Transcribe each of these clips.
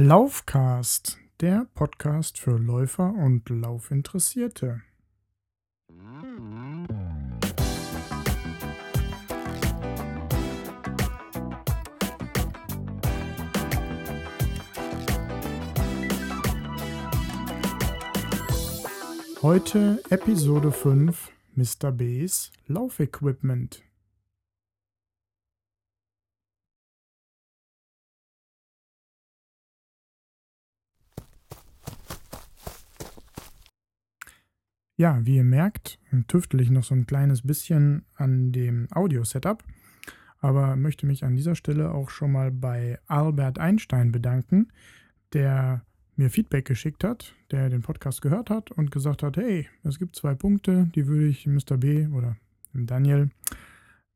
Laufcast, der Podcast für Läufer und Laufinteressierte. Heute Episode 5 Mr. B's Laufequipment. Ja, wie ihr merkt, tüftel ich noch so ein kleines bisschen an dem Audio-Setup, aber möchte mich an dieser Stelle auch schon mal bei Albert Einstein bedanken, der mir Feedback geschickt hat, der den Podcast gehört hat und gesagt hat, hey, es gibt zwei Punkte, die würde ich Mr. B oder Daniel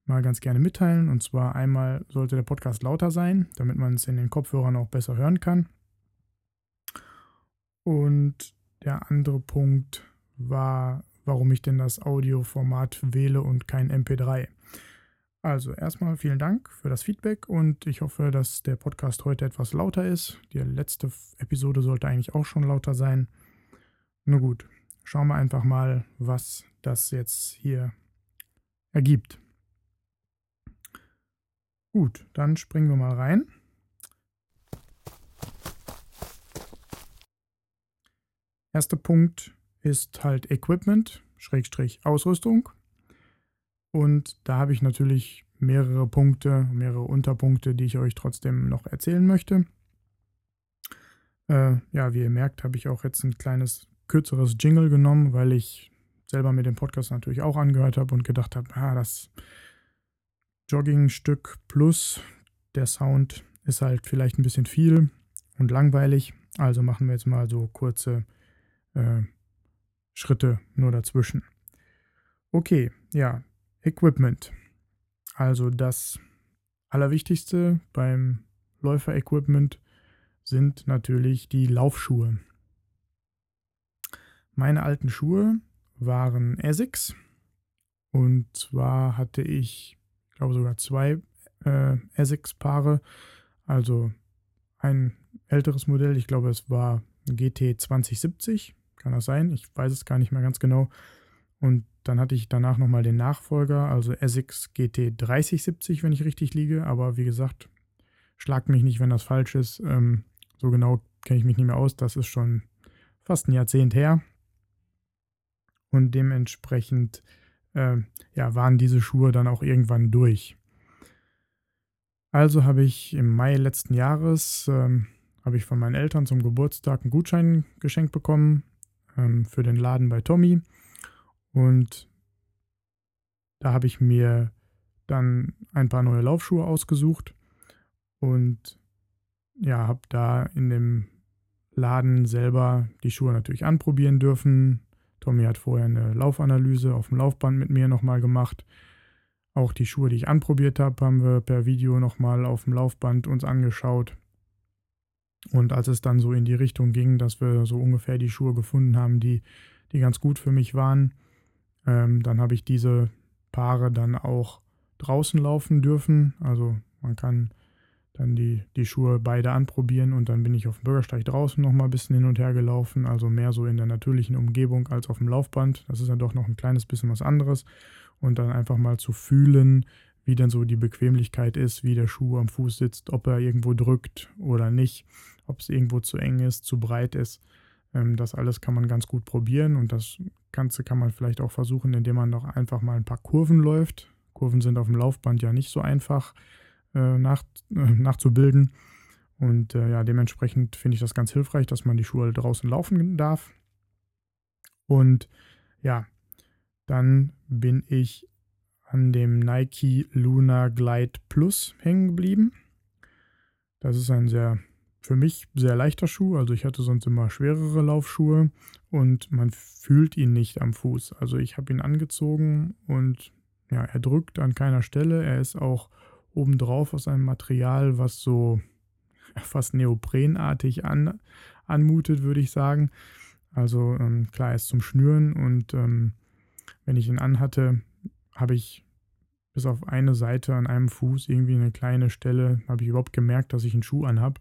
mal ganz gerne mitteilen. Und zwar einmal sollte der Podcast lauter sein, damit man es in den Kopfhörern auch besser hören kann. Und der andere Punkt war, warum ich denn das Audioformat wähle und kein MP3. Also erstmal vielen Dank für das Feedback und ich hoffe, dass der Podcast heute etwas lauter ist. Die letzte Episode sollte eigentlich auch schon lauter sein. Nur gut, schauen wir einfach mal, was das jetzt hier ergibt. Gut, dann springen wir mal rein. Erster Punkt ist halt Equipment, Schrägstrich Ausrüstung. Und da habe ich natürlich mehrere Punkte, mehrere Unterpunkte, die ich euch trotzdem noch erzählen möchte. Äh, ja, wie ihr merkt, habe ich auch jetzt ein kleines kürzeres Jingle genommen, weil ich selber mir den Podcast natürlich auch angehört habe und gedacht habe, ah, das Joggingstück plus der Sound ist halt vielleicht ein bisschen viel und langweilig. Also machen wir jetzt mal so kurze äh, Schritte nur dazwischen. Okay, ja, Equipment. Also das Allerwichtigste beim Läufer-Equipment sind natürlich die Laufschuhe. Meine alten Schuhe waren Essex und zwar hatte ich, ich glaube sogar zwei äh, Essex-Paare, also ein älteres Modell, ich glaube es war GT 2070, kann das sein? Ich weiß es gar nicht mehr ganz genau. Und dann hatte ich danach nochmal den Nachfolger, also Essex GT 3070, wenn ich richtig liege. Aber wie gesagt, schlagt mich nicht, wenn das falsch ist. Ähm, so genau kenne ich mich nicht mehr aus. Das ist schon fast ein Jahrzehnt her. Und dementsprechend äh, ja, waren diese Schuhe dann auch irgendwann durch. Also habe ich im Mai letzten Jahres ähm, ich von meinen Eltern zum Geburtstag einen Gutschein geschenkt bekommen ähm, für den Laden bei Tommy. Und da habe ich mir dann ein paar neue Laufschuhe ausgesucht und ja, habe da in dem Laden selber die Schuhe natürlich anprobieren dürfen. Tommy hat vorher eine Laufanalyse auf dem Laufband mit mir nochmal gemacht. Auch die Schuhe, die ich anprobiert habe, haben wir per Video nochmal auf dem Laufband uns angeschaut. Und als es dann so in die Richtung ging, dass wir so ungefähr die Schuhe gefunden haben, die, die ganz gut für mich waren, ähm, dann habe ich diese Paare dann auch draußen laufen dürfen. Also man kann dann die, die Schuhe beide anprobieren und dann bin ich auf dem Bürgersteig draußen nochmal ein bisschen hin und her gelaufen. Also mehr so in der natürlichen Umgebung als auf dem Laufband. Das ist ja doch noch ein kleines bisschen was anderes. Und dann einfach mal zu fühlen, wie dann so die Bequemlichkeit ist, wie der Schuh am Fuß sitzt, ob er irgendwo drückt oder nicht, ob es irgendwo zu eng ist, zu breit ist. Ähm, das alles kann man ganz gut probieren und das Ganze kann man vielleicht auch versuchen, indem man noch einfach mal ein paar Kurven läuft. Kurven sind auf dem Laufband ja nicht so einfach äh, nach, äh, nachzubilden. Und äh, ja, dementsprechend finde ich das ganz hilfreich, dass man die Schuhe draußen laufen darf. Und ja, dann bin ich an dem Nike Luna Glide Plus hängen geblieben. Das ist ein sehr für mich sehr leichter Schuh. Also ich hatte sonst immer schwerere Laufschuhe und man fühlt ihn nicht am Fuß. Also ich habe ihn angezogen und ja, er drückt an keiner Stelle. Er ist auch obendrauf aus einem Material, was so fast neoprenartig an, anmutet, würde ich sagen. Also ähm, klar, er ist zum Schnüren und ähm, wenn ich ihn anhatte, habe ich bis auf eine Seite an einem Fuß irgendwie eine kleine Stelle, habe ich überhaupt gemerkt, dass ich einen Schuh anhabe.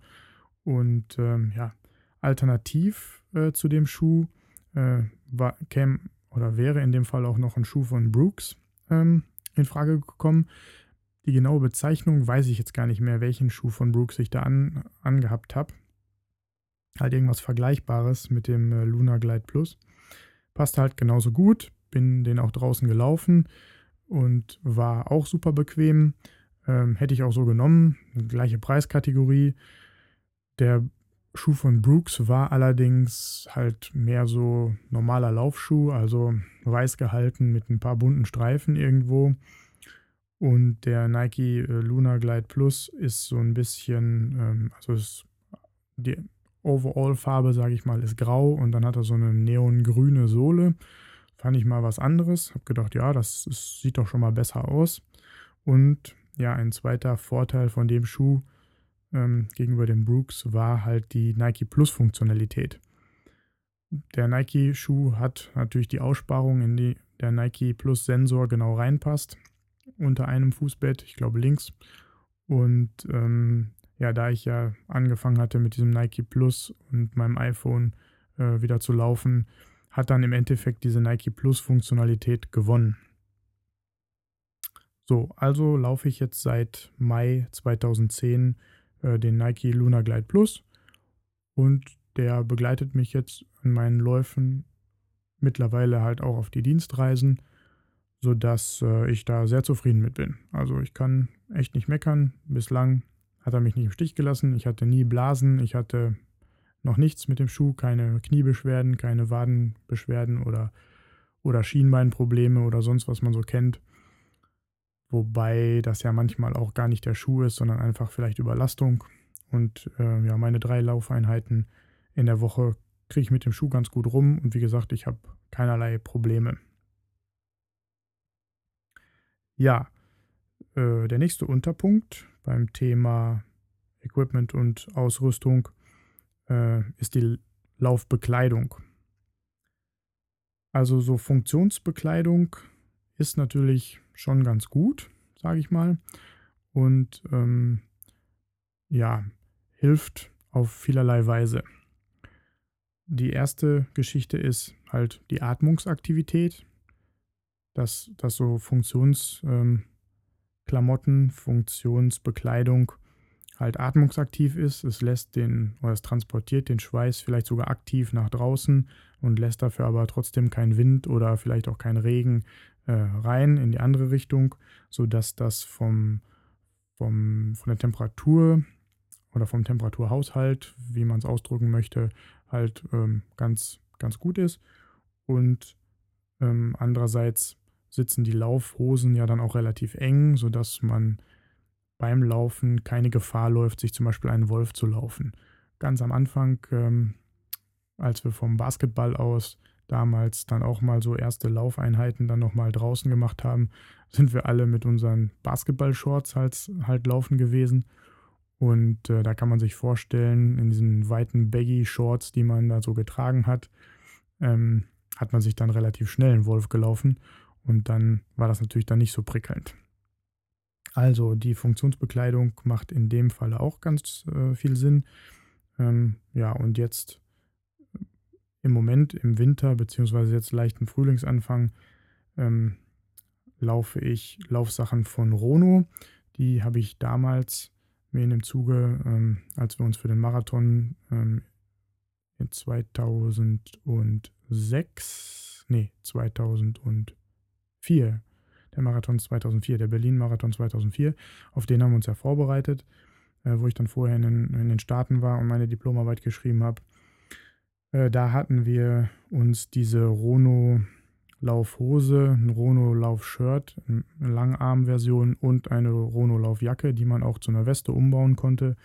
Und ähm, ja, alternativ äh, zu dem Schuh äh, war, käme oder wäre in dem Fall auch noch ein Schuh von Brooks ähm, in Frage gekommen. Die genaue Bezeichnung weiß ich jetzt gar nicht mehr, welchen Schuh von Brooks ich da an, angehabt habe. Halt irgendwas Vergleichbares mit dem äh, Luna Glide Plus. Passt halt genauso gut. Bin den auch draußen gelaufen und war auch super bequem. Ähm, hätte ich auch so genommen. Gleiche Preiskategorie. Der Schuh von Brooks war allerdings halt mehr so normaler Laufschuh, also weiß gehalten mit ein paar bunten Streifen irgendwo. Und der Nike äh, Luna Glide Plus ist so ein bisschen, ähm, also ist die Overall-Farbe, sage ich mal, ist grau und dann hat er so eine neongrüne Sohle. Fand ich mal was anderes. Hab gedacht, ja, das ist, sieht doch schon mal besser aus. Und ja, ein zweiter Vorteil von dem Schuh ähm, gegenüber dem Brooks war halt die Nike Plus-Funktionalität. Der Nike-Schuh hat natürlich die Aussparung, in die der Nike Plus-Sensor genau reinpasst, unter einem Fußbett, ich glaube links. Und ähm, ja, da ich ja angefangen hatte mit diesem Nike Plus und meinem iPhone äh, wieder zu laufen, hat dann im Endeffekt diese Nike Plus-Funktionalität gewonnen. So, also laufe ich jetzt seit Mai 2010 äh, den Nike Luna Glide Plus und der begleitet mich jetzt in meinen Läufen mittlerweile halt auch auf die Dienstreisen, sodass äh, ich da sehr zufrieden mit bin. Also ich kann echt nicht meckern. Bislang hat er mich nicht im Stich gelassen. Ich hatte nie Blasen, ich hatte noch nichts mit dem Schuh, keine Kniebeschwerden, keine Wadenbeschwerden oder, oder Schienbeinprobleme oder sonst was man so kennt. Wobei das ja manchmal auch gar nicht der Schuh ist, sondern einfach vielleicht Überlastung. Und äh, ja, meine drei Laufeinheiten in der Woche kriege ich mit dem Schuh ganz gut rum. Und wie gesagt, ich habe keinerlei Probleme. Ja, äh, der nächste Unterpunkt beim Thema Equipment und Ausrüstung äh, ist die Laufbekleidung. Also so Funktionsbekleidung ist natürlich schon ganz gut, sage ich mal. Und ähm, ja, hilft auf vielerlei Weise. Die erste Geschichte ist halt die Atmungsaktivität, dass, dass so Funktionsklamotten, ähm, Funktionsbekleidung halt atmungsaktiv ist. Es lässt den oder es transportiert den Schweiß vielleicht sogar aktiv nach draußen und lässt dafür aber trotzdem keinen Wind oder vielleicht auch keinen Regen äh, rein in die andere Richtung, sodass das vom, vom, von der Temperatur oder vom Temperaturhaushalt, wie man es ausdrücken möchte, halt ähm, ganz, ganz gut ist. Und ähm, andererseits sitzen die Laufhosen ja dann auch relativ eng, sodass man beim Laufen keine Gefahr läuft, sich zum Beispiel einen Wolf zu laufen. Ganz am Anfang, ähm, als wir vom Basketball aus damals dann auch mal so erste Laufeinheiten dann nochmal draußen gemacht haben, sind wir alle mit unseren Basketball-Shorts halt, halt laufen gewesen. Und äh, da kann man sich vorstellen, in diesen weiten Baggy-Shorts, die man da so getragen hat, ähm, hat man sich dann relativ schnell einen Wolf gelaufen. Und dann war das natürlich dann nicht so prickelnd. Also die Funktionsbekleidung macht in dem Falle auch ganz äh, viel Sinn. Ähm, ja, und jetzt im Moment im Winter, beziehungsweise jetzt leichten Frühlingsanfang, ähm, laufe ich Laufsachen von Rono. Die habe ich damals mir in dem Zuge, ähm, als wir uns für den Marathon ähm, in 2006, nee, 2004, der Marathon 2004, der Berlin-Marathon 2004, auf den haben wir uns ja vorbereitet, äh, wo ich dann vorher in in den Staaten war und meine Diplomarbeit geschrieben habe. Äh, da hatten wir uns diese Rono Laufhose, ein Rono Laufshirt, eine Langarmversion und eine Rono Laufjacke, die man auch zu einer Weste umbauen konnte,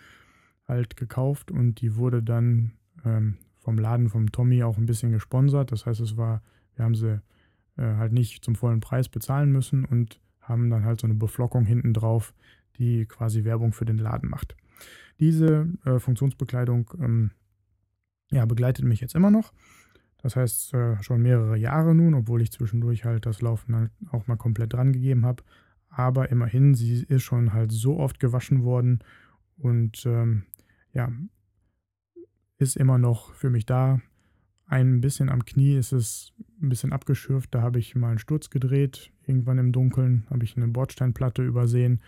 halt gekauft und die wurde dann ähm, vom Laden vom Tommy auch ein bisschen gesponsert. Das heißt, es war, wir haben sie äh, halt nicht zum vollen Preis bezahlen müssen und haben dann halt so eine Beflockung hinten drauf, die quasi Werbung für den Laden macht. Diese äh, Funktionsbekleidung ähm, ja, begleitet mich jetzt immer noch. Das heißt äh, schon mehrere Jahre nun, obwohl ich zwischendurch halt das Laufen halt auch mal komplett dran gegeben habe. Aber immerhin, sie ist schon halt so oft gewaschen worden und ähm, ja, ist immer noch für mich da. Ein bisschen am Knie ist es ein bisschen abgeschürft. Da habe ich mal einen Sturz gedreht. Irgendwann im Dunkeln habe ich eine Bordsteinplatte übersehen.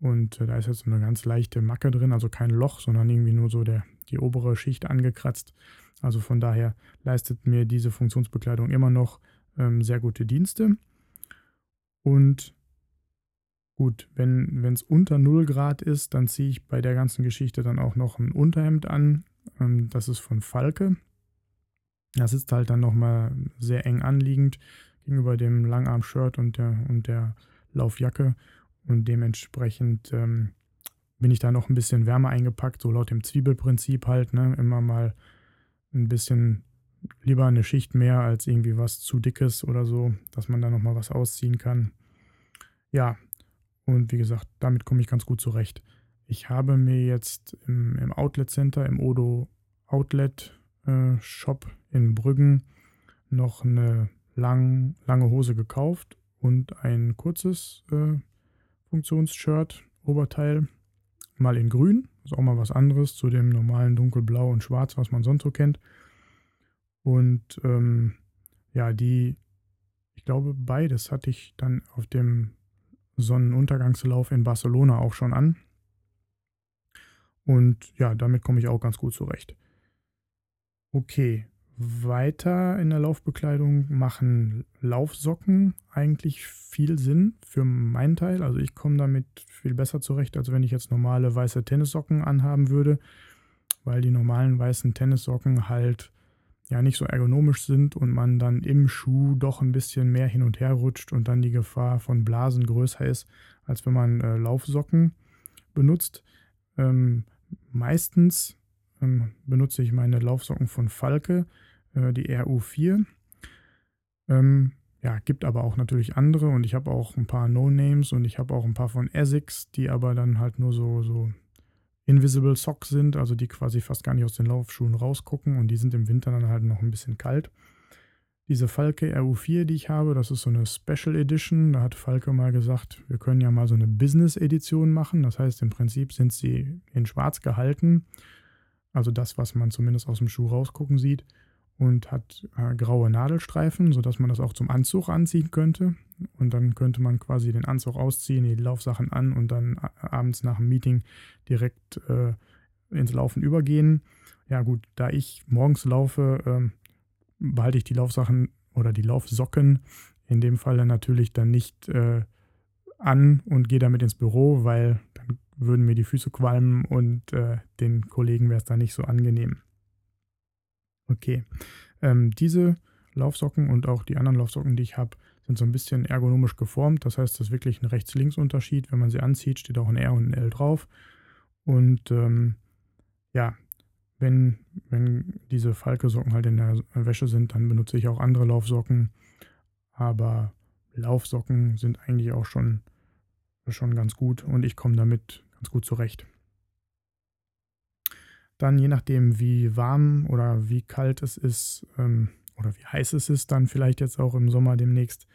Und äh, da ist jetzt eine ganz leichte Macke drin, also kein Loch, sondern irgendwie nur so der, die obere Schicht angekratzt. Also von daher leistet mir diese Funktionsbekleidung immer noch ähm, sehr gute Dienste. Und gut, wenn es unter 0 Grad ist, dann ziehe ich bei der ganzen Geschichte dann auch noch ein Unterhemd an. Ähm, das ist von Falke. Das sitzt halt dann nochmal sehr eng anliegend gegenüber dem Langarm-Shirt und der, und der Laufjacke. Und dementsprechend ähm, bin ich da noch ein bisschen wärmer eingepackt, so laut dem Zwiebelprinzip halt, ne? Immer mal ein bisschen lieber eine Schicht mehr als irgendwie was zu dickes oder so, dass man da nochmal was ausziehen kann. Ja, und wie gesagt, damit komme ich ganz gut zurecht. Ich habe mir jetzt im, im Outlet Center, im Odo Outlet äh, Shop in Brüggen noch eine lang, lange Hose gekauft und ein kurzes äh, Funktionsshirt, Oberteil, mal in grün, ist auch mal was anderes zu dem normalen dunkelblau und schwarz, was man sonst so kennt. Und ähm, ja, die, ich glaube, beides hatte ich dann auf dem Sonnenuntergangslauf in Barcelona auch schon an. Und ja, damit komme ich auch ganz gut zurecht. Okay, weiter in der Laufbekleidung machen Laufsocken eigentlich viel Sinn für meinen Teil. Also ich komme damit viel besser zurecht, als wenn ich jetzt normale weiße Tennissocken anhaben würde, weil die normalen weißen Tennissocken halt ja nicht so ergonomisch sind und man dann im Schuh doch ein bisschen mehr hin und her rutscht und dann die Gefahr von Blasen größer ist, als wenn man äh, Laufsocken benutzt. Ähm, meistens ähm, benutze ich meine Laufsocken von Falke äh, die RU4. Ähm, ja, gibt aber auch natürlich andere und ich habe auch ein paar No-Names und ich habe auch ein paar von Essex, die aber dann halt nur so, so Invisible Socks sind, also die quasi fast gar nicht aus den Laufschuhen rausgucken und die sind im Winter dann halt noch ein bisschen kalt. Diese Falke RU4, die ich habe, das ist so eine Special Edition. Da hat Falke mal gesagt, wir können ja mal so eine Business Edition machen. Das heißt, im Prinzip sind sie in schwarz gehalten. Also das, was man zumindest aus dem Schuh rausgucken sieht und hat äh, graue Nadelstreifen, sodass man das auch zum Anzug anziehen könnte. Und dann könnte man quasi den Anzug ausziehen, die Laufsachen an und dann äh, abends nach dem Meeting direkt äh, ins Laufen übergehen. Ja gut, da ich morgens laufe, ähm, behalte ich die Laufsachen oder die Laufsocken in dem Fall natürlich dann nicht äh, an und gehe damit ins Büro, weil dann würden mir die Füße qualmen und äh, den Kollegen wäre es dann nicht so angenehm. Okay. Ähm, diese Laufsocken und auch die anderen Laufsocken, die ich habe, sind so ein bisschen ergonomisch geformt. Das heißt, das ist wirklich ein Rechts-Links-Unterschied. Wenn man sie anzieht, steht auch ein R und ein L drauf. Und ähm, ja, wenn, wenn diese Falke-Socken halt in der Wäsche sind, dann benutze ich auch andere Laufsocken. Aber Laufsocken sind eigentlich auch schon, schon ganz gut und ich komme damit ganz gut zurecht. Dann je nachdem, wie warm oder wie kalt es ist ähm, oder wie heiß es ist, dann vielleicht jetzt auch im Sommer demnächst,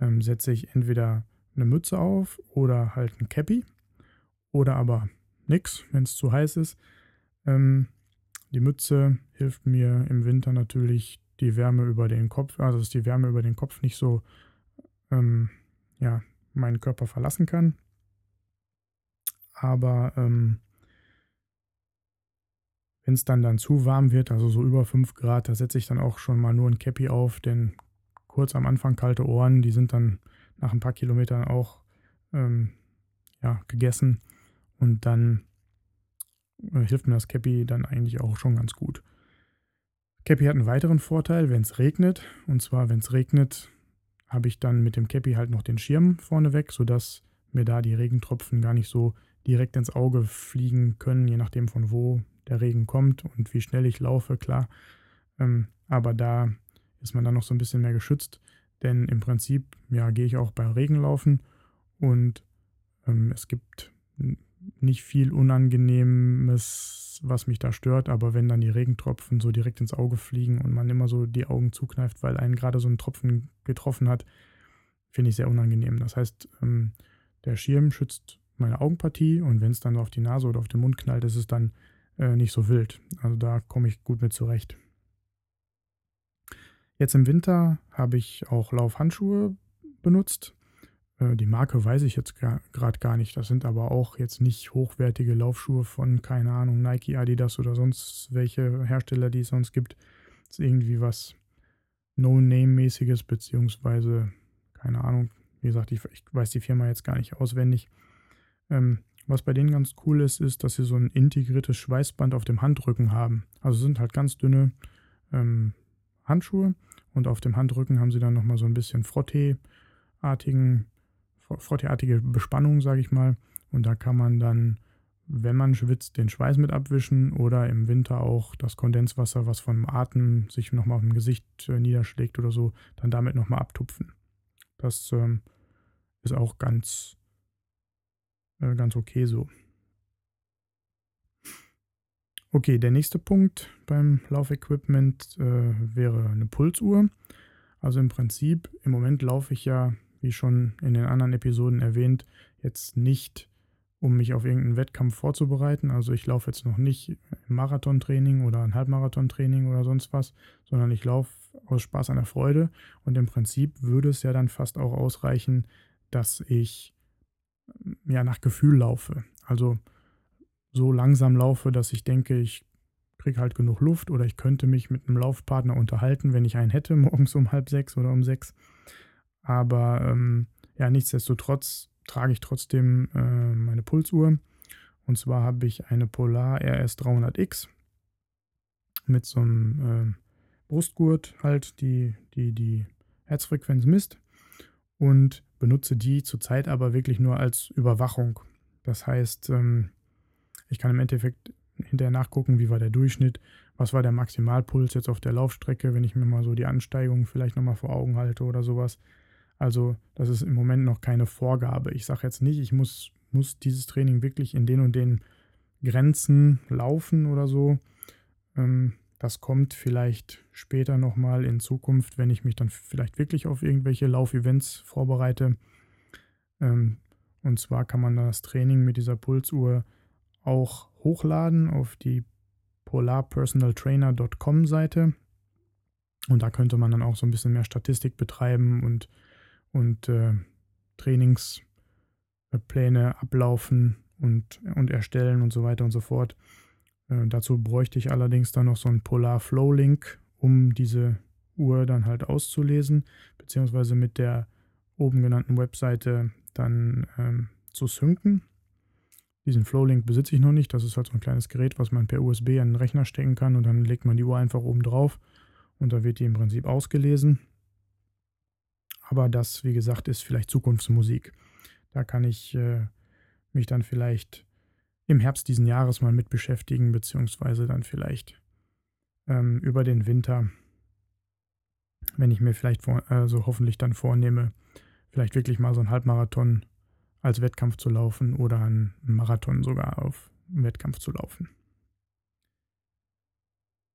ähm, setze ich entweder eine Mütze auf oder halt ein Cappy oder aber nichts, wenn es zu heiß ist. Ähm, die Mütze hilft mir im Winter natürlich die Wärme über den Kopf, also dass die Wärme über den Kopf nicht so ähm, ja, meinen Körper verlassen kann. Aber ähm, wenn es dann, dann zu warm wird, also so über 5 Grad, da setze ich dann auch schon mal nur ein Cappy auf, denn kurz am Anfang kalte Ohren, die sind dann nach ein paar Kilometern auch ähm, ja, gegessen und dann äh, hilft mir das Cappy dann eigentlich auch schon ganz gut. Cappy hat einen weiteren Vorteil, wenn es regnet. Und zwar, wenn es regnet, habe ich dann mit dem Cappy halt noch den Schirm vorneweg, sodass mir da die Regentropfen gar nicht so direkt ins Auge fliegen können, je nachdem von wo der Regen kommt und wie schnell ich laufe, klar. Ähm, aber da ist man dann noch so ein bisschen mehr geschützt, denn im Prinzip, ja, gehe ich auch bei Regen laufen und ähm, es gibt nicht viel Unangenehmes, was mich da stört, aber wenn dann die Regentropfen so direkt ins Auge fliegen und man immer so die Augen zukneift, weil einen gerade so ein Tropfen getroffen hat, finde ich sehr unangenehm. Das heißt, ähm, der Schirm schützt meine Augenpartie und wenn es dann auf die Nase oder auf den Mund knallt, ist es dann äh, nicht so wild. Also da komme ich gut mit zurecht. Jetzt im Winter habe ich auch Laufhandschuhe benutzt. Äh, die Marke weiß ich jetzt gerade gar nicht. Das sind aber auch jetzt nicht hochwertige Laufschuhe von, keine Ahnung, Nike, Adidas oder sonst welche Hersteller, die es sonst gibt. Das ist irgendwie was No-Name-mäßiges, beziehungsweise, keine Ahnung, wie gesagt, ich, ich, weiß die Firma jetzt gar nicht auswendig. Ähm, was bei denen ganz cool ist, ist, dass sie so ein integriertes Schweißband auf dem Handrücken haben. Also sind halt ganz dünne ähm, Handschuhe und auf dem Handrücken haben sie dann nochmal so ein bisschen Frottee-artigen frotteartige Bespannung, sage ich mal. Und da kann man dann, wenn man schwitzt, den Schweiß mit abwischen oder im Winter auch das Kondenswasser, was vom Atem sich nochmal auf dem Gesicht äh, niederschlägt oder so, dann damit nochmal abtupfen. Das ähm, ist auch ganz, äh, ganz okay so. Okay, der nächste Punkt beim Laufequipment äh, wäre eine Pulsuhr. Also im Prinzip, im Moment laufe ich ja wie schon in den anderen Episoden erwähnt, jetzt nicht, um mich auf irgendeinen Wettkampf vorzubereiten. Also ich laufe jetzt noch nicht im Marathontraining oder ein Halbmarathontraining oder sonst was, sondern ich laufe aus Spaß an der Freude. Und im Prinzip würde es ja dann fast auch ausreichen, dass ich ja nach Gefühl laufe. Also so langsam laufe, dass ich denke, ich kriege halt genug Luft oder ich könnte mich mit einem Laufpartner unterhalten, wenn ich einen hätte, morgens um halb sechs oder um sechs. Aber ähm, ja, nichtsdestotrotz trage ich trotzdem äh, meine Pulsuhr. Und zwar habe ich eine Polar RS 300X mit so einem äh, Brustgurt halt, die, die die Herzfrequenz misst. Und benutze die zurzeit aber wirklich nur als Überwachung. Das heißt, ähm, ich kann im Endeffekt hinterher nachgucken, wie war der Durchschnitt, was war der Maximalpuls jetzt auf der Laufstrecke, wenn ich mir mal so die Ansteigung vielleicht nochmal vor Augen halte oder sowas. Also das ist im Moment noch keine Vorgabe. Ich sage jetzt nicht, ich muss, muss dieses Training wirklich in den und den Grenzen laufen oder so. Ähm, das kommt vielleicht später nochmal in Zukunft, wenn ich mich dann vielleicht wirklich auf irgendwelche Laufevents vorbereite. Ähm, und zwar kann man das Training mit dieser Pulsuhr auch hochladen auf die polarpersonaltrainer.com Seite. Und da könnte man dann auch so ein bisschen mehr Statistik betreiben und und äh, Trainingspläne ablaufen und, und erstellen und so weiter und so fort. Äh, dazu bräuchte ich allerdings dann noch so einen Polar Flow Link, um diese Uhr dann halt auszulesen, beziehungsweise mit der oben genannten Webseite dann ähm, zu synken. Diesen Flow-Link besitze ich noch nicht. Das ist halt so ein kleines Gerät, was man per USB an den Rechner stecken kann und dann legt man die Uhr einfach oben drauf und da wird die im Prinzip ausgelesen. Aber das, wie gesagt, ist vielleicht Zukunftsmusik. Da kann ich äh, mich dann vielleicht im Herbst diesen Jahres mal mit beschäftigen, beziehungsweise dann vielleicht ähm, über den Winter, wenn ich mir vielleicht vor, also hoffentlich dann vornehme, vielleicht wirklich mal so einen Halbmarathon als Wettkampf zu laufen oder einen Marathon sogar auf Wettkampf zu laufen.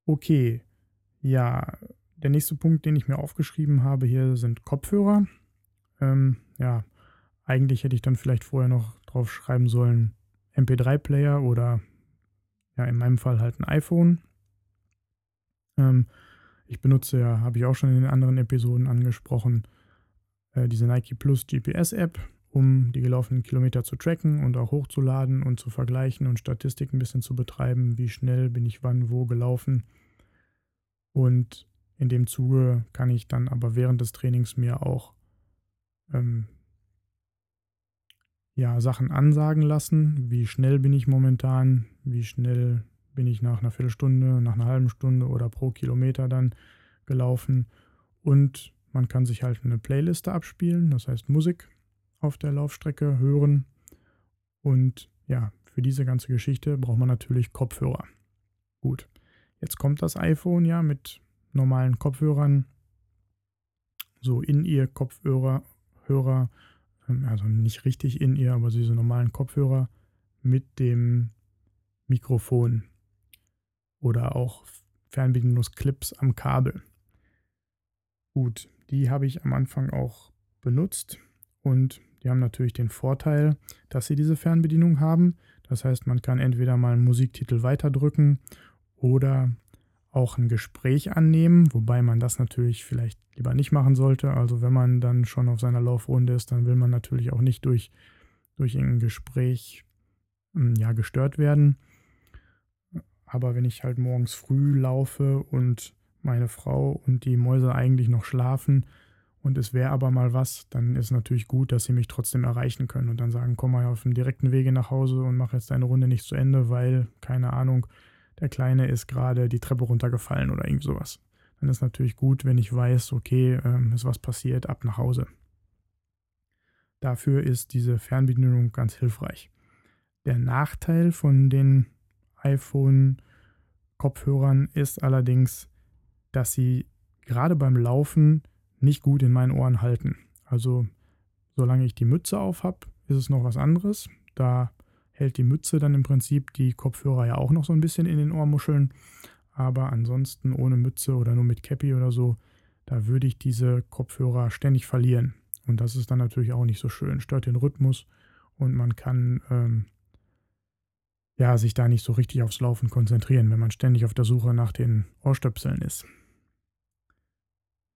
Okay, ja, der nächste Punkt, den ich mir aufgeschrieben habe hier, sind Kopfhörer. Ähm, ja, eigentlich hätte ich dann vielleicht vorher noch drauf schreiben sollen MP3-Player oder ja, in meinem Fall halt ein iPhone. Ähm, ich benutze ja, habe ich auch schon in den anderen Episoden angesprochen, äh, diese Nike Plus GPS-App, um die gelaufenen Kilometer zu tracken und auch hochzuladen und zu vergleichen und Statistiken ein bisschen zu betreiben, wie schnell bin ich wann wo gelaufen. Und in dem Zuge kann ich dann aber während des Trainings mir auch ähm, ja, Sachen ansagen lassen. Wie schnell bin ich momentan? Wie schnell bin ich nach einer Viertelstunde, nach einer halben Stunde oder pro Kilometer dann gelaufen? Und man kann sich halt eine Playliste abspielen, das heißt Musik auf der Laufstrecke hören. Und ja, für diese ganze Geschichte braucht man natürlich Kopfhörer. Gut, jetzt kommt das iPhone ja mit normalen Kopfhörern, so in ihr Kopfhörer, Hörer, also nicht richtig in ihr, aber diese normalen Kopfhörer mit dem Mikrofon oder auch Fernbedienungsclips am Kabel. Gut, die habe ich am Anfang auch benutzt und die haben natürlich den Vorteil, dass sie diese Fernbedienung haben. Das heißt, man kann entweder mal einen Musiktitel weiterdrücken oder auch ein Gespräch annehmen, wobei man das natürlich vielleicht lieber nicht machen sollte. Also wenn man dann schon auf seiner Laufrunde ist, dann will man natürlich auch nicht durch, durch irgendein Gespräch hm, ja, gestört werden. Aber wenn ich halt morgens früh laufe und meine Frau und die Mäuse eigentlich noch schlafen und es wäre aber mal was, dann ist natürlich gut, dass sie mich trotzdem erreichen können und dann sagen, komm mal auf dem direkten Wege nach Hause und mach jetzt deine Runde nicht zu Ende, weil, keine Ahnung, der Kleine ist gerade die Treppe runtergefallen oder irgend sowas. Dann ist natürlich gut, wenn ich weiß, okay, ähm, ist was passiert, ab nach Hause. Dafür ist diese Fernbedienung ganz hilfreich. Der Nachteil von den iPhone-Kopfhörern ist allerdings, dass sie gerade beim Laufen nicht gut in meinen Ohren halten. Also solange ich die Mütze auf habe, ist es noch was anderes. Da hält die Mütze dann im Prinzip die Kopfhörer ja auch noch so ein bisschen in den Ohrmuscheln. Aber ansonsten ohne Mütze oder nur mit Cappy oder so, da würde ich diese Kopfhörer ständig verlieren. Und das ist dann natürlich auch nicht so schön, stört den Rhythmus und man kann ähm, ja, sich da nicht so richtig aufs Laufen konzentrieren, wenn man ständig auf der Suche nach den Ohrstöpseln ist.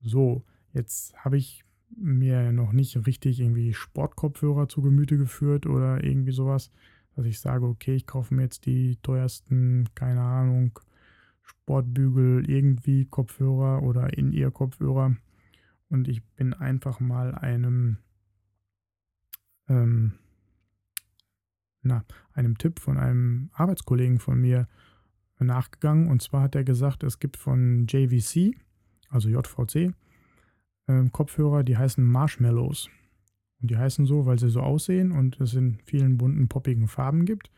So, jetzt habe ich mir noch nicht richtig irgendwie Sportkopfhörer zu Gemüte geführt oder irgendwie sowas dass ich sage, okay, ich kaufe mir jetzt die teuersten, keine Ahnung, Sportbügel, irgendwie Kopfhörer oder in ihr Kopfhörer und ich bin einfach mal einem, ähm, na, einem Tipp von einem Arbeitskollegen von mir nachgegangen und zwar hat er gesagt, es gibt von JVC, also JVC, äh, Kopfhörer, die heißen Marshmallows. Und die heißen so, weil sie so aussehen und es in vielen bunten, poppigen Farben gibt.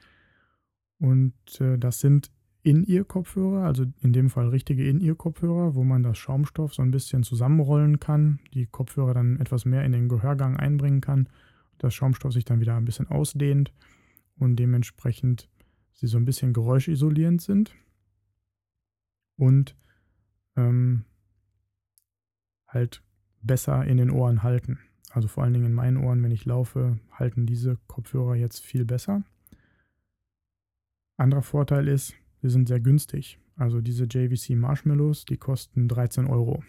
Und äh, das sind In-Ear-Kopfhörer, also in dem Fall richtige In-Ear-Kopfhörer, wo man das Schaumstoff so ein bisschen zusammenrollen kann, die Kopfhörer dann etwas mehr in den Gehörgang einbringen kann, das Schaumstoff sich dann wieder ein bisschen ausdehnt und dementsprechend sie so ein bisschen geräuschisolierend sind und ähm, halt besser in den Ohren halten. Also vor allen Dingen in meinen Ohren, wenn ich laufe, halten diese Kopfhörer jetzt viel besser. Anderer Vorteil ist, sie sind sehr günstig. Also diese JVC Marshmallows, die kosten 13 Euro.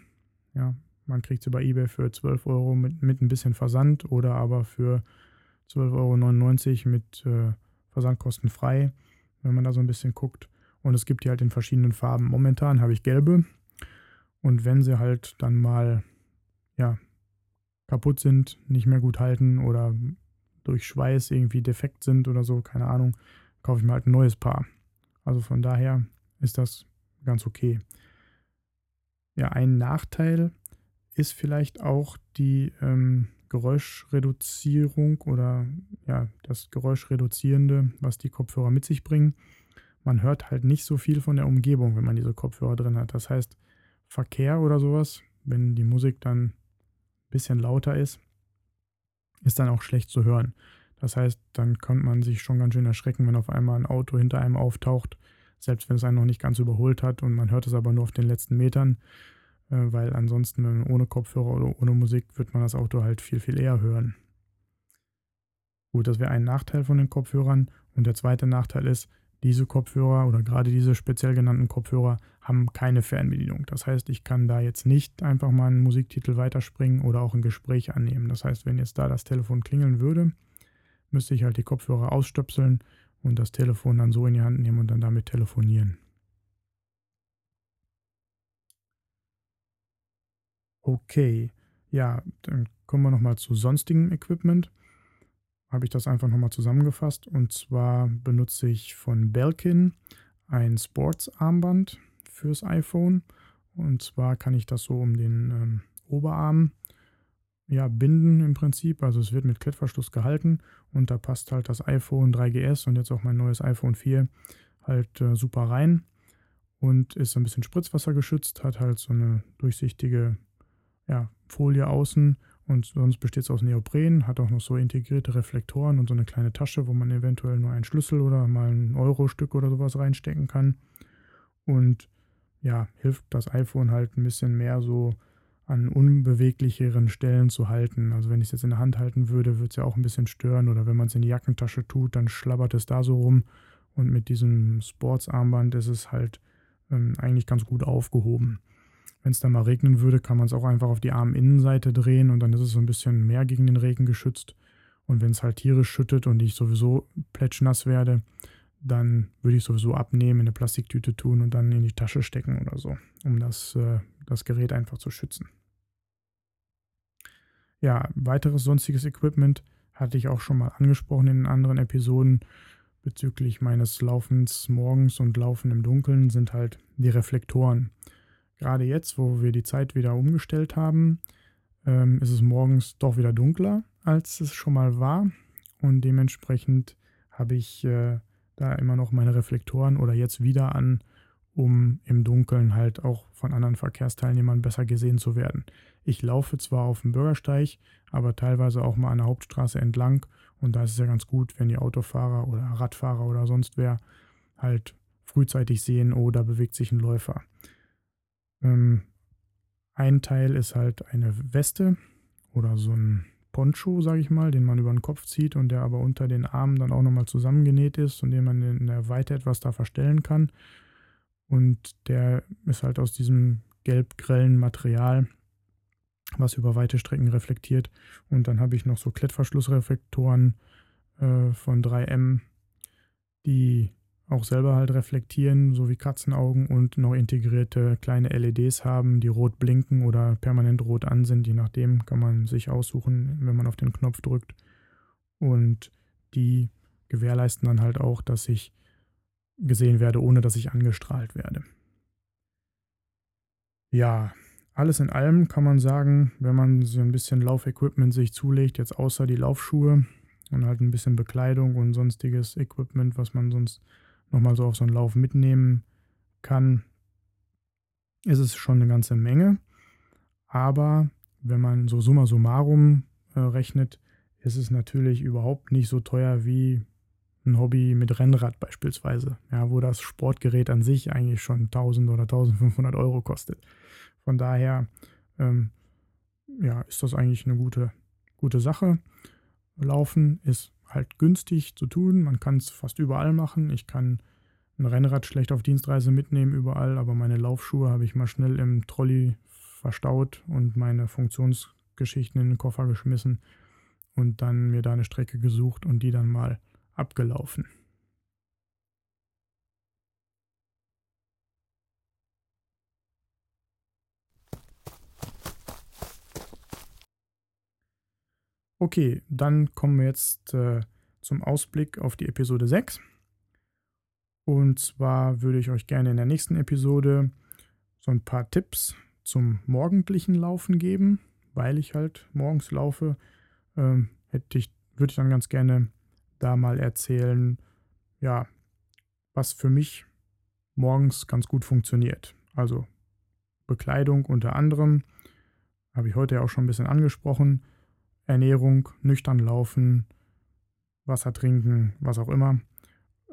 Ja, man kriegt sie bei eBay für 12 Euro mit, mit ein bisschen Versand oder aber für 12,99 Euro mit äh, Versandkosten frei, wenn man da so ein bisschen guckt. Und es gibt die halt in verschiedenen Farben. Momentan habe ich gelbe. Und wenn sie halt dann mal ja, kaputt sind, nicht mehr gut halten oder durch Schweiß irgendwie defekt sind oder so, keine Ahnung, kaufe ich mir halt ein neues Paar. Also von daher ist das ganz okay. Ja, ein Nachteil ist vielleicht auch die ähm, Geräuschreduzierung oder ja, das Geräuschreduzierende, was die Kopfhörer mit sich bringen. Man hört halt nicht so viel von der Umgebung, wenn man diese Kopfhörer drin hat. Das heißt, Verkehr oder sowas, wenn die Musik dann bisschen lauter ist, ist dann auch schlecht zu hören. Das heißt, dann kann man sich schon ganz schön erschrecken, wenn auf einmal ein Auto hinter einem auftaucht, selbst wenn es einen noch nicht ganz überholt hat und man hört es aber nur auf den letzten Metern, weil ansonsten ohne Kopfhörer oder ohne Musik wird man das Auto halt viel, viel eher hören. Gut, das wäre ein Nachteil von den Kopfhörern. Und der zweite Nachteil ist, diese Kopfhörer oder gerade diese speziell genannten Kopfhörer haben keine Fernbedienung. Das heißt, ich kann da jetzt nicht einfach mal einen Musiktitel weiterspringen oder auch ein Gespräch annehmen. Das heißt, wenn jetzt da das Telefon klingeln würde, müsste ich halt die Kopfhörer ausstöpseln und das Telefon dann so in die Hand nehmen und dann damit telefonieren. Okay, ja, dann kommen wir nochmal zu sonstigem Equipment habe ich das einfach nochmal zusammengefasst. Und zwar benutze ich von Belkin ein Sports-Armband fürs iPhone. Und zwar kann ich das so um den ähm, Oberarm ja, binden im Prinzip. Also es wird mit Klettverschluss gehalten und da passt halt das iPhone 3GS und jetzt auch mein neues iPhone 4 halt äh, super rein und ist ein bisschen Spritzwasser geschützt, hat halt so eine durchsichtige ja, Folie außen und sonst besteht es aus Neopren, hat auch noch so integrierte Reflektoren und so eine kleine Tasche, wo man eventuell nur einen Schlüssel oder mal ein Euro-Stück oder sowas reinstecken kann. Und ja, hilft das iPhone halt ein bisschen mehr so an unbeweglicheren Stellen zu halten. Also wenn ich es jetzt in der Hand halten würde, würde es ja auch ein bisschen stören. Oder wenn man es in die Jackentasche tut, dann schlabbert es da so rum. Und mit diesem Sportsarmband ist es halt ähm, eigentlich ganz gut aufgehoben. Wenn es dann mal regnen würde, kann man es auch einfach auf die Arminnenseite drehen und dann ist es so ein bisschen mehr gegen den Regen geschützt. Und wenn es halt tierisch schüttet und ich sowieso plätschnass werde, dann würde ich sowieso abnehmen, in eine Plastiktüte tun und dann in die Tasche stecken oder so, um das, äh, das Gerät einfach zu schützen. Ja, weiteres sonstiges Equipment hatte ich auch schon mal angesprochen in anderen Episoden bezüglich meines Laufens morgens und Laufen im Dunkeln sind halt die Reflektoren. Gerade jetzt, wo wir die Zeit wieder umgestellt haben, ähm, ist es morgens doch wieder dunkler, als es schon mal war. Und dementsprechend habe ich äh, da immer noch meine Reflektoren oder jetzt wieder an, um im Dunkeln halt auch von anderen Verkehrsteilnehmern besser gesehen zu werden. Ich laufe zwar auf dem Bürgersteig, aber teilweise auch mal an der Hauptstraße entlang und da ist es ja ganz gut, wenn die Autofahrer oder Radfahrer oder sonst wer halt frühzeitig sehen, oh, da bewegt sich ein Läufer. Ähm, ein Teil ist halt eine Weste oder so ein Poncho, sage ich mal, den man über den Kopf zieht und der aber unter den Armen dann auch nochmal zusammengenäht ist und den man in der Weite etwas da verstellen kann. Und der ist halt aus diesem gelb-grellen Material, was über weite Strecken reflektiert. Und dann habe ich noch so Klettverschlussreflektoren äh, von 3M, die auch selber halt reflektieren, so wie Katzenaugen und noch integrierte kleine LEDs haben, die rot blinken oder permanent rot an sind. Je nachdem kann man sich aussuchen, wenn man auf den Knopf drückt. Und die gewährleisten dann halt auch, dass ich gesehen werde, ohne dass ich angestrahlt werde. Ja, alles in allem kann man sagen, wenn man so ein bisschen Laufequipment sich zulegt, jetzt außer die Laufschuhe und halt ein bisschen Bekleidung und sonstiges Equipment, was man sonst nochmal so auf so einen Lauf mitnehmen kann, ist es schon eine ganze Menge. Aber wenn man so summa summarum äh, rechnet, ist es natürlich überhaupt nicht so teuer wie ein Hobby mit Rennrad beispielsweise, ja, wo das Sportgerät an sich eigentlich schon 1000 oder 1500 Euro kostet. Von daher ähm, ja, ist das eigentlich eine gute, gute Sache. Laufen ist halt günstig zu tun. Man kann es fast überall machen. Ich kann ein Rennrad schlecht auf Dienstreise mitnehmen überall, aber meine Laufschuhe habe ich mal schnell im Trolley verstaut und meine Funktionsgeschichten in den Koffer geschmissen und dann mir da eine Strecke gesucht und die dann mal abgelaufen. Okay, dann kommen wir jetzt äh, zum Ausblick auf die Episode 6. Und zwar würde ich euch gerne in der nächsten Episode so ein paar Tipps zum morgendlichen Laufen geben, weil ich halt morgens laufe. Ähm, hätte ich, würde ich dann ganz gerne da mal erzählen, ja, was für mich morgens ganz gut funktioniert. Also Bekleidung unter anderem, habe ich heute ja auch schon ein bisschen angesprochen. Ernährung, nüchtern laufen, Wasser trinken, was auch immer.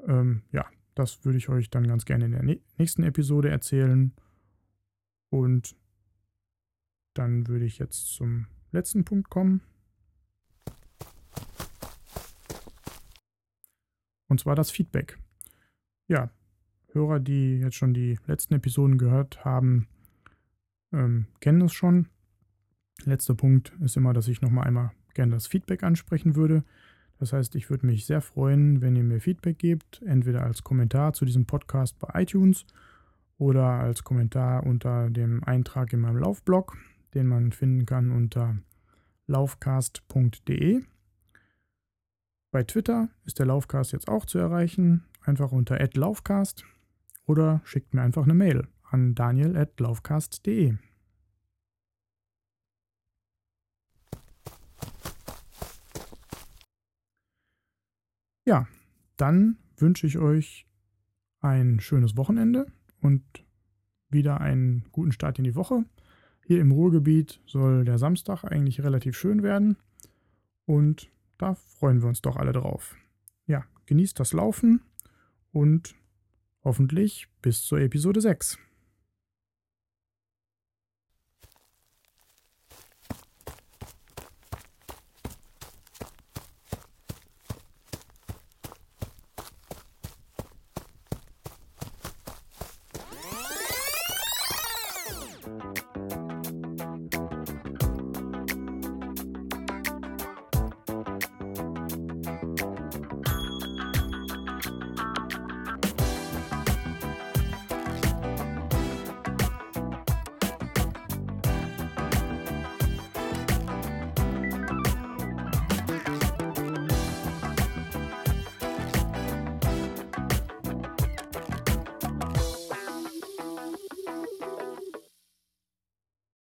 Ähm, ja, das würde ich euch dann ganz gerne in der nächsten Episode erzählen. Und dann würde ich jetzt zum letzten Punkt kommen. Und zwar das Feedback. Ja, Hörer, die jetzt schon die letzten Episoden gehört haben, ähm, kennen es schon. Letzter Punkt ist immer, dass ich nochmal einmal gerne das Feedback ansprechen würde. Das heißt, ich würde mich sehr freuen, wenn ihr mir Feedback gebt, entweder als Kommentar zu diesem Podcast bei iTunes oder als Kommentar unter dem Eintrag in meinem Laufblog, den man finden kann unter laufcast.de. Bei Twitter ist der Laufcast jetzt auch zu erreichen, einfach unter @laufcast oder schickt mir einfach eine Mail an daniel@laufcast.de. Ja, dann wünsche ich euch ein schönes Wochenende und wieder einen guten Start in die Woche. Hier im Ruhrgebiet soll der Samstag eigentlich relativ schön werden und da freuen wir uns doch alle drauf. Ja, genießt das Laufen und hoffentlich bis zur Episode 6.